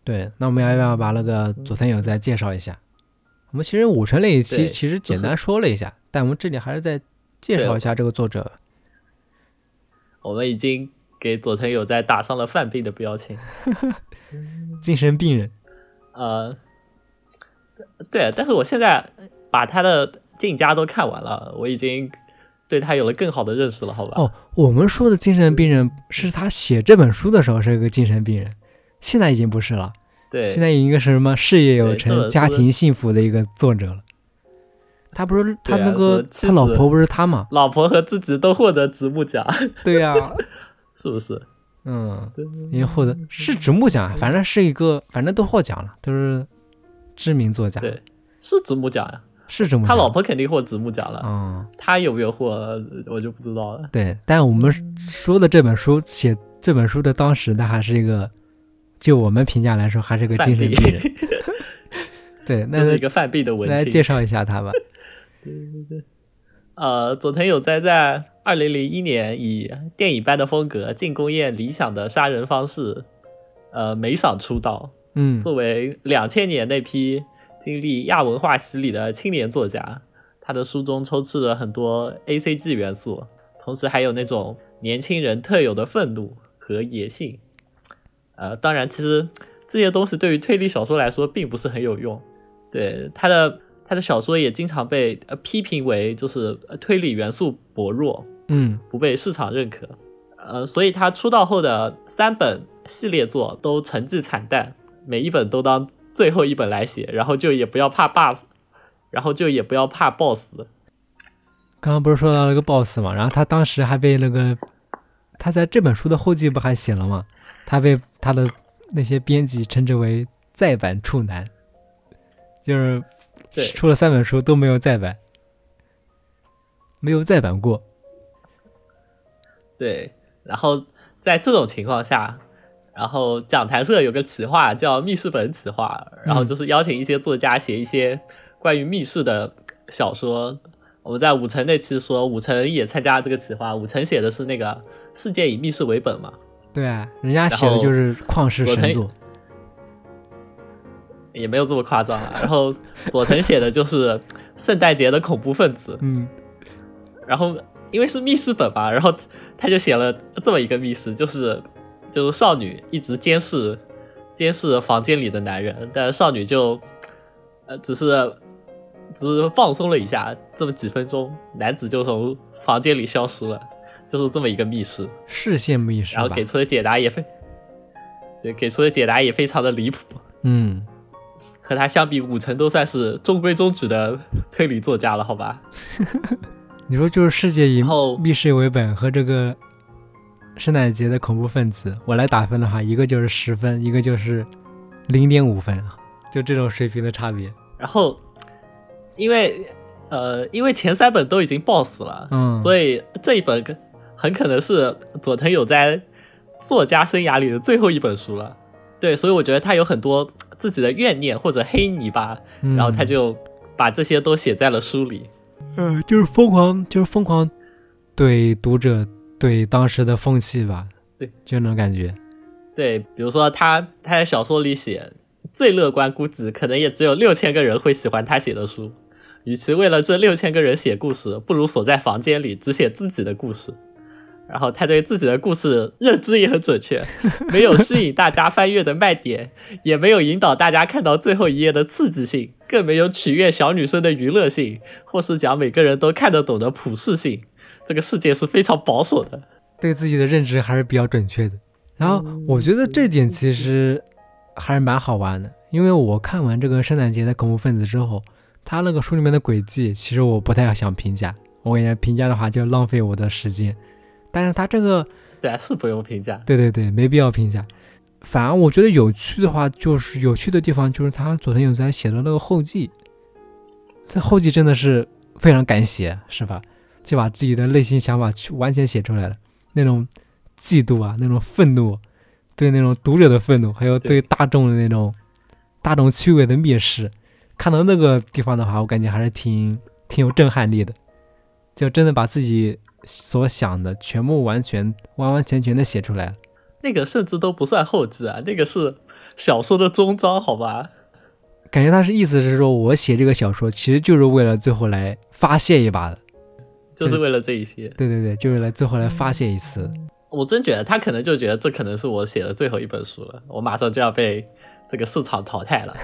对。那我们要不要把那个佐藤友再介绍一下？我们其实五城那一期其实简单说了一下，但我们这里还是再介绍一下这个作者。我们已经给佐藤友在打上了犯病的标签。<laughs> 精神病人。呃，对，但是我现在把他的进家都看完了，我已经对他有了更好的认识了，好吧？哦，我们说的精神病人是他写这本书的时候是一个精神病人，现在已经不是了，对，现在已经一个什么事业有成、家庭幸福的一个作者了。他不是他那个、他老婆不是他嘛？老婆和自己都获得直木奖，<laughs> 对呀、<laughs> 是不是？嗯，已经获得是直木奖，反正是一个，反正都获奖了，都是知名作家，对，是直木奖呀。是这么。他老婆肯定获直木奖了，嗯，他有没有获我就不知道了。对，但我们说的这本书写这本书的当时，他还是一个，就我们评价来说，还是个精神病人。<laughs> <laughs> 对，那是一个犯病的文青。来介绍一下他吧。<laughs> 对对对呃，佐藤有哉在二零零一年以电影般的风格、进宫宴理想的杀人方式，呃，美赏出道。嗯，作为两千年那批经历亚文化洗礼的青年作家，他的书中充斥着很多 A C G 元素，同时还有那种年轻人特有的愤怒和野性。呃，当然，其实这些东西对于推理小说来说并不是很有用。对他的他的小说也经常被呃批评为就是呃推理元素薄弱，嗯不被市场认可。呃，所以他出道后的三本系列作都成绩惨淡，每一本都当最后一本来写，然后就也不要怕 buff，然后就也不要怕 BOSS。刚刚不是说到那个 boss 嘛，然后他当时还被那个他在这本书的后记不还写了吗？他被他的那些编辑称之为再版处男，就是对出了三本书都没有再版，没有再版过。对，然后在这种情况下，然后讲坛社有个企划叫密室本企划，然后就是邀请一些作家写一些关于密室的小说。我们在武城那期说，武城也参加这个企划，武城写的是那个世界以密室为本嘛，对啊，人家写的就是旷世神作。也没有这么夸张啊。然后佐藤写的就是圣诞节的恐怖分子，<laughs> 嗯然后因为是密室本嘛，然后他就写了这么一个密室，就是就是少女一直监视监视房间里的男人，但是少女就呃只是只是放松了一下，这么几分钟，男子就从房间里消失了，就是这么一个密室，视线密室吧。然后给出的解答也非对给出的解答也非常的离谱。嗯，和他相比，五成都算是中规中矩的推理作家了，好吧？<laughs> 你说就是世界以后密室为本和这个圣诞节的恐怖分子，我来打分的话，一个就是十分，一个就是零点五分，就这种水平的差别。然后，因为呃，因为前三本都已经爆死了，嗯所以这一本很可能是佐藤有在作家生涯里的最后一本书了。对，所以我觉得他有很多自己的怨念或者黑泥吧，嗯、然后他就把这些都写在了书里。呃，就是疯狂，就是疯狂对读者对当时的风气吧，对，就那种感觉。对，比如说他他在小说里写，最乐观估计可能也只有六千个人会喜欢他写的书。与其为了这六千个人写故事，不如锁在房间里只写自己的故事。然后他对自己的故事认知也很准确，<laughs> 没有吸引大家翻阅的卖点，也没有引导大家看到最后一页的刺激性，更没有取悦小女生的娱乐性，或是讲每个人都看得懂的普适性。这个世界是非常保守的。对自己的认知还是比较准确的。然后我觉得这点其实还是蛮好玩的，因为我看完这个圣诞节的恐怖分子之后，他那个书里面的轨迹，其实我不太想评价，我感觉评价的话就浪费我的时间。但是他这个，对啊，是不用评价。对对对，没必要评价。反而我觉得有趣的话，就是有趣的地方就是他佐藤有哉写的那个后记，这后记真的是非常敢写，是吧？就把自己的内心想法去完全写出来了，那种嫉妒啊，那种愤怒，对那种读者的愤怒，还有对大众的那种大众趣味的蔑视，看到那个地方的话，我感觉还是挺挺有震撼力的，就真的把自己所想的全部完全完完全全的写出来了。那个甚至都不算后记啊，那个是小说的终章，好吧？感觉他是意思是说我写这个小说，其实就是为了最后来发泄一把的。就是为了这一些。对对对，就是来最后来发泄一次。我真觉得他可能就觉得这可能是我写的最后一本书了，我马上就要被这个市场淘汰了。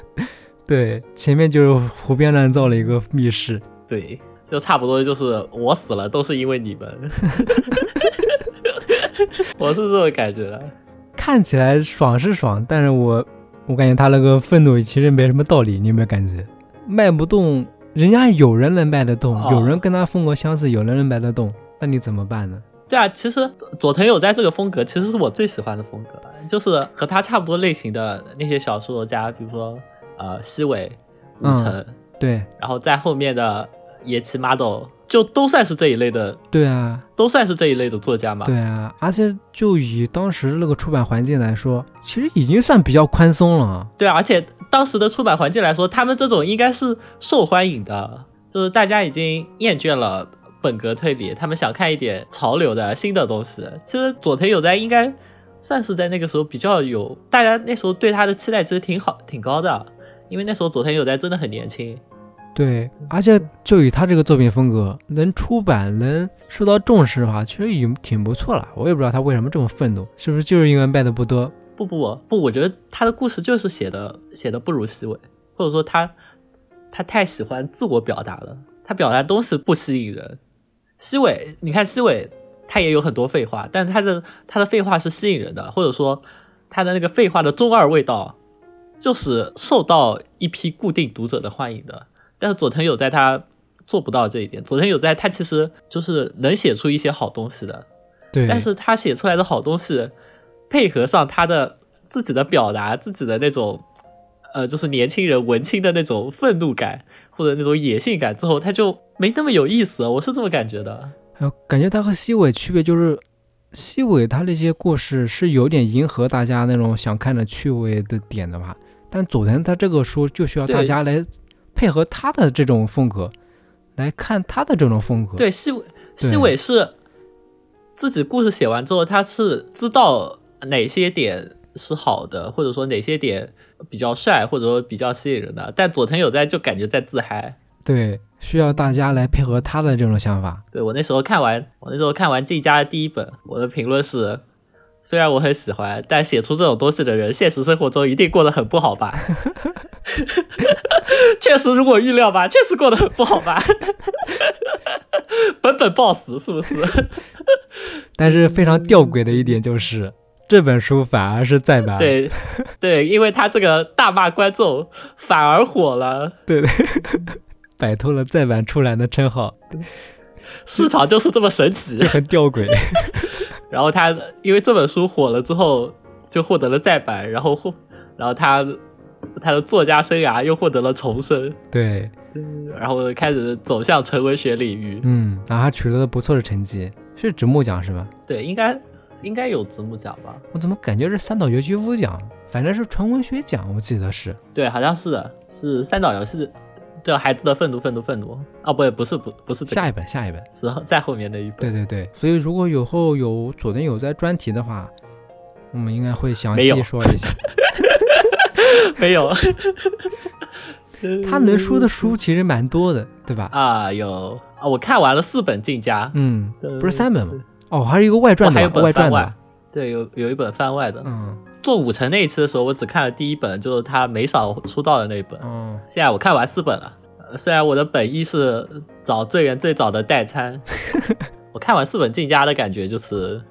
<laughs> 对，前面就是胡编乱造了一个密室。对，就差不多就是我死了都是因为你们。<laughs> 我是这种感觉的。看起来爽是爽，但是我我感觉他那个愤怒其实没什么道理，你有没有感觉？卖不动，人家有人能卖得动，哦有人跟他风格相似，有人能卖得动，那你怎么办呢？对啊，其实佐藤有哉这个风格其实是我最喜欢的风格，就是和他差不多类型的那些小说家，比如说呃西尾、吴城，对然后在后面的野崎马斗，就都算是这一类的，对啊，都算是这一类的作家嘛。对啊，而且就以当时那个出版环境来说，其实已经算比较宽松了。对啊，而且当时的出版环境来说，他们这种应该是受欢迎的，就是大家已经厌倦了本格推理，他们想看一点潮流的新的东西。其实佐藤有哉应该算是在那个时候比较有，大家那时候对他的期待其实挺好、挺高的，因为那时候佐藤有哉真的很年轻。对，而且就以他这个作品风格，能出版能受到重视的话，其实已经挺不错了。我也不知道他为什么这么愤怒，是不是就是因为卖的不多？不不不，我觉得他的故事就是写的写的不如西尾，或者说他他太喜欢自我表达了，他表达东西不吸引人。西尾，你看西尾，他也有很多废话，但他的他的废话是吸引人的，或者说他的那个废话的中二味道，就是受到一批固定读者的欢迎的。但是佐藤有在他做不到这一点，佐藤有在他其实就是能写出一些好东西的，对，但是他写出来的好东西，配合上他的自己的表达，自己的那种，呃，就是年轻人文青的那种愤怒感或者那种野性感之后，他就没那么有意思了。我是这么感觉的。还有感觉他和西尾区别就是，西尾他那些故事是有点迎合大家那种想看的趣味的点的吧，但佐藤他这个书就需要大家来配合他的这种风格，来看他的这种风格。对，西尾西尾是自己故事写完之后，他是知道哪些点是好的，或者说哪些点比较帅，或者说比较吸引人的。但佐藤有在就感觉在自嗨。对，需要大家来配合他的这种想法。对我那时候看完，我那时候看完这家的第一本，我的评论是：虽然我很喜欢，但写出这种东西的人，现实生活中一定过得很不好吧？<laughs> 确实，如果预料吧，确实过得很不好吧？<laughs> 本本暴死是不是？<laughs> 但是非常吊诡的一点就是，这本书反而是再版。对 <laughs> 对，因为他这个大骂观众，反而火了。对对，<laughs> 摆脱了再版出栏的称号，市场就是这么神奇就。很吊诡。<laughs> 然后他因为这本书火了之后，就获得了再版，然后获，然后他他的作家生涯又获得了重生，对，然后开始走向纯文学领域。嗯，然后还取得了不错的成绩，是直木奖是吧？对，应该应该有子母奖吧？我怎么感觉是三岛由纪夫奖？反正是纯文学奖，我记得是。对，好像是的，是三岛由纪这《孩子的愤怒，愤怒，愤怒》啊，不，不是，不，不是这个，下一本，下一本。是在后面的一本。对对对，所以如果有后有佐藤有在专题的话，我们应该会详细说一下。<laughs> 没有他能说的书其实蛮多的，对吧？啊，有啊，我看完了四本进家，嗯，不是三本吗？哦，还有一个外传的，还有本外传的吧番外。对，有有一本番外的。嗯做五成那一期的时候，我只看了第一本，就是他没少出道的那一本。嗯，现在我看完四本了，呃虽然我的本意是找最远最早的代餐，<laughs> 我看完四本进家的感觉就是，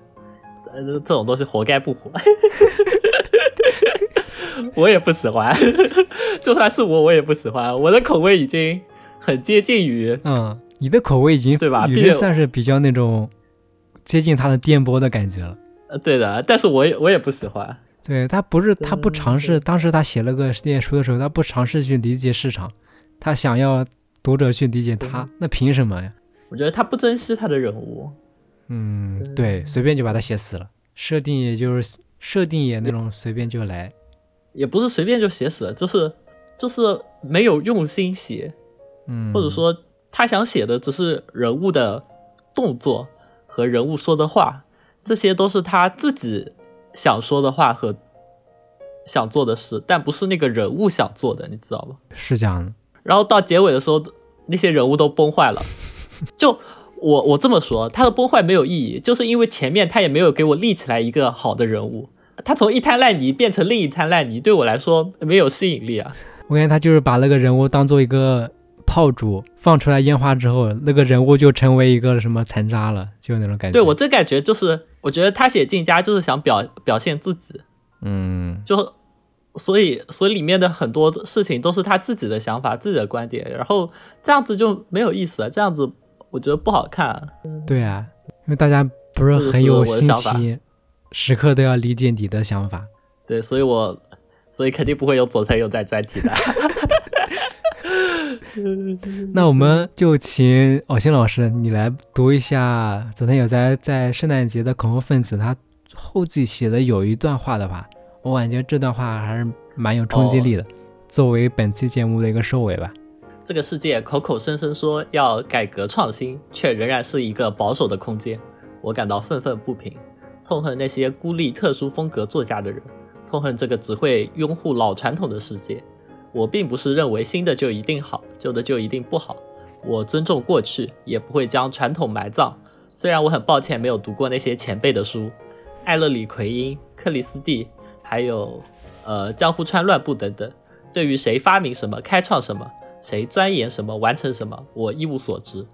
呃，这种东西活该不火。<laughs> 我也不喜欢，<laughs> 就算是我，我也不喜欢。我的口味已经很接近于，嗯，你的口味已经对吧已经算是比较那种接近他的电波的感觉了。呃，对的，但是我也我也不喜欢。对他不是他不尝试，当时他写了个书的时候，他不尝试去理解市场，他想要读者去理解他，那凭什么呀？我觉得他不珍惜他的人物，嗯，对，随便就把他写死了，设定也就是设定也那种随便就来。也不是随便就写死了，就是就是没有用心写，嗯，或者说他想写的只是人物的动作和人物说的话，这些都是他自己想说的话和想做的事，但不是那个人物想做的，你知道吗？是这样的。然后到结尾的时候，那些人物都崩坏了。<laughs> 就我我这么说，他的崩坏没有意义，就是因为前面他也没有给我立起来一个好的人物，他从一滩烂泥变成另一滩烂泥，对我来说没有吸引力啊。我感觉他就是把那个人物当做一个炮竹，放出来烟花之后，那个人物就成为一个什么残渣了，就那种感觉。对我这感觉就是，我觉得他写进家就是想表表现自己，嗯，就所以所以里面的很多事情都是他自己的想法、自己的观点，然后这样子就没有意思了，这样子我觉得不好看。对啊，因为大家不是很有心机，时刻都要理解你的想法。对，所以我所以肯定不会有左藤有在专题的。<laughs> 那我们就请偶星老师你来读一下昨天有在在圣诞节的恐怖分子他后记写的有一段话的话，我感觉这段话还是蛮有冲击力的，作为本期节目的一个收尾吧。这个世界口口声声说要改革创新，却仍然是一个保守的空间，我感到愤愤不平，痛恨那些孤立特殊风格作家的人，痛恨这个只会拥护老传统的世界。我并不是认为新的就一定好，旧的就一定不好。我尊重过去，也不会将传统埋葬。虽然我很抱歉没有读过那些前辈的书，艾勒里奎因、克里斯蒂，还有呃江户川乱步等等。对于谁发明什么、开创什么，谁钻研什么、完成什么，我一无所知。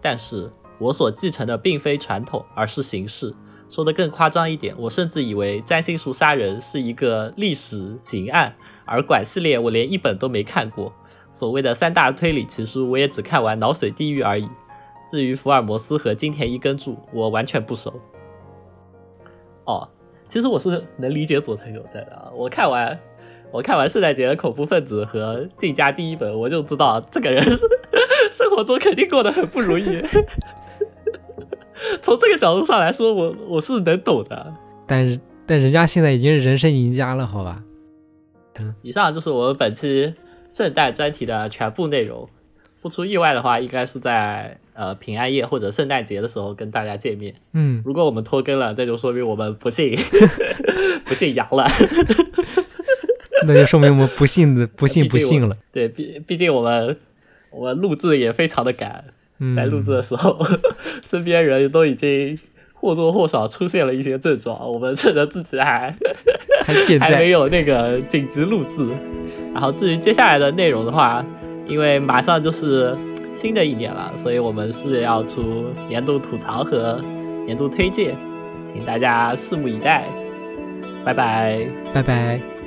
但是我所继承的并非传统，而是形式。说的更夸张一点，我甚至以为占星术杀人是一个历史刑案，而管系列我连一本都没看过。所谓的三大推理奇书，我也只看完《脑髓地狱》而已。至于福尔摩斯和金田一耕助，我完全不熟。哦，其实我是能理解佐藤有在的。我看完，我看完圣诞节的恐怖分子和进家第一本，我就知道这个人是 <laughs> 生活中肯定过得很不如意。<laughs> 从这个角度上来说，我我是能懂的。但是但人家现在已经是人生赢家了，好吧？以上就是我们本期圣诞专题的全部内容。不出意外的话，应该是在呃平安夜或者圣诞节的时候跟大家见面。嗯，如果我们拖更了，那就说明我们不幸 <laughs> 不幸阳了。<laughs> 那就说明我们不幸的不幸不幸了。对，毕毕竟我们我们录制也非常的赶，嗯，在录制的时候，<laughs> 身边人都已经或多或少出现了一些症状，我们趁着自己还还健还没，有那个紧急录制。然后至于接下来的内容的话，因为马上就是新的一年了，所以我们是要出年度吐槽和年度推荐，请大家拭目以待。拜拜。拜拜。